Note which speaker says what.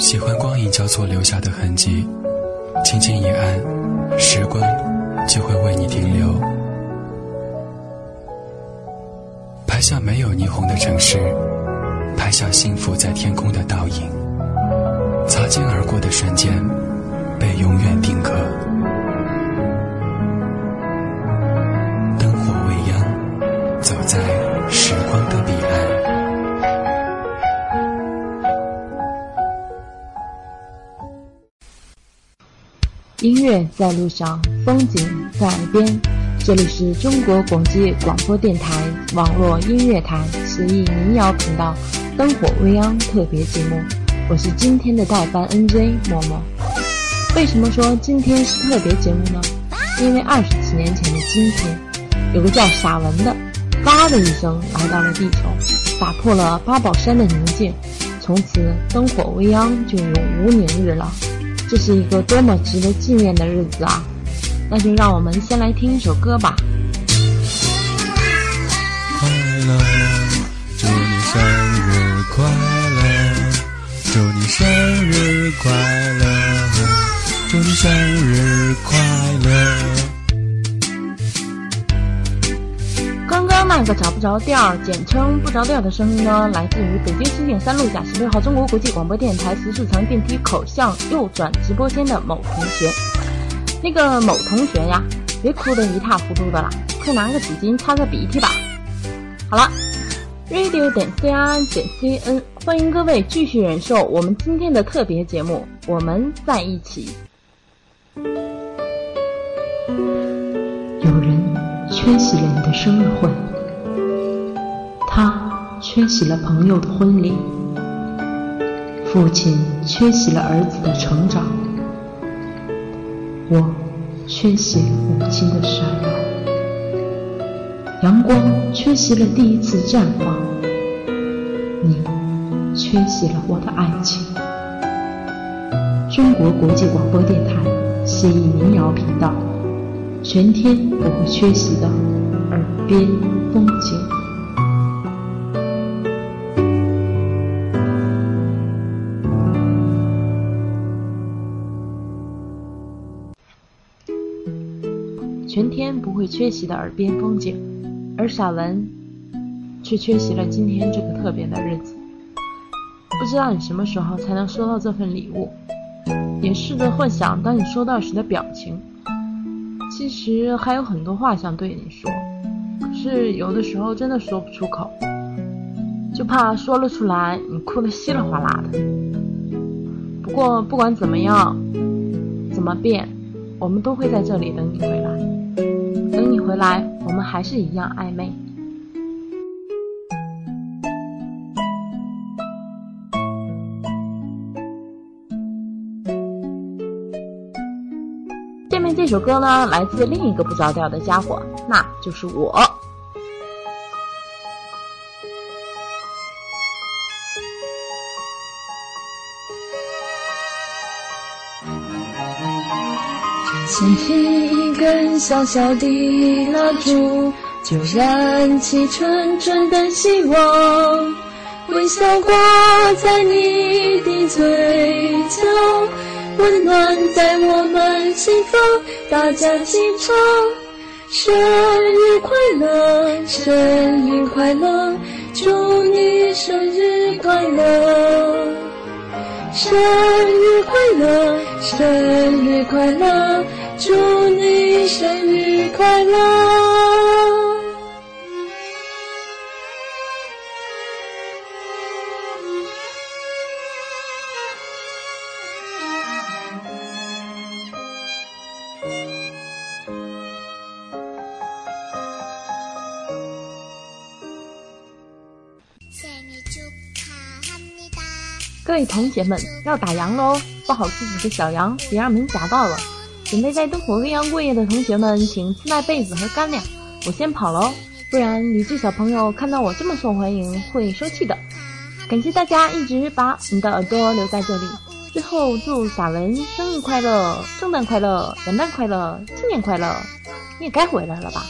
Speaker 1: 喜欢光影交错留下的痕迹，轻轻一按，时光就会为你停留。拍下没有霓虹的城市，拍下幸福在天空的倒影，擦肩而过的瞬间，被永远
Speaker 2: 音乐在路上，风景在耳边。这里是中国国际广播电台网络音乐台随意民谣频道《灯火未央》特别节目，我是今天的代班 NJ 默默。为什么说今天是特别节目呢？因为二十几年前的今天，有个叫傻文的，嘎的一声来到了地球，打破了八宝山的宁静，从此灯火未央就永无宁日了。这是一个多么值得纪念的日子啊！那就让我们先来听一首歌吧。
Speaker 1: 快乐，祝你生日快乐，祝你生日快乐，祝你生日快乐。
Speaker 2: 那个找不着调，简称不着调的声音呢，来自于北京西苑三路甲十六号中国国际广播电台十四层电梯口向右转直播间的某同学。那个某同学呀，别哭得一塌糊涂的啦，快拿个纸巾擦擦鼻涕吧。好了，radio 点 cn 点 cn，欢迎各位继续忍受我们今天的特别节目，我们在一起。
Speaker 3: 有人缺席了你的生日会。他缺席了朋友的婚礼，父亲缺席了儿子的成长，我缺席了母亲的闪耀，阳光缺席了第一次绽放，你缺席了我的爱情。中国国际广播电台写意民谣频道，全天不会缺席的耳边风景。
Speaker 2: 全天不会缺席的耳边风景，而傻文却缺席了今天这个特别的日子。不知道你什么时候才能收到这份礼物，也试着幻想当你收到时的表情。其实还有很多话想对你说，可是有的时候真的说不出口，就怕说了出来你哭得稀里哗啦的。不过不管怎么样，怎么变，我们都会在这里等你回来。回来，我们还是一样暧昧。下面这首歌呢，来自另一个不着调的家伙，那就是我。
Speaker 4: 牵起一根小小的蜡烛，就燃起纯纯的希望。微笑挂在你的嘴角，温暖在我们心房。大家齐唱：生日快乐，生日快乐，祝你生日快乐，生日快乐，生日快乐。祝你生日快乐！
Speaker 2: 各位同学们，要打烊喽！抱好自己的小羊，别让门夹到了。准备在灯火未央过夜的同学们，请自带被子和干粮。我先跑喽，不然理智小朋友看到我这么受欢迎会生气的。感谢大家一直把你的耳朵留在这里。最后祝傻文生日快乐、圣诞快乐、元旦快乐、新年快乐！你也该回来了吧？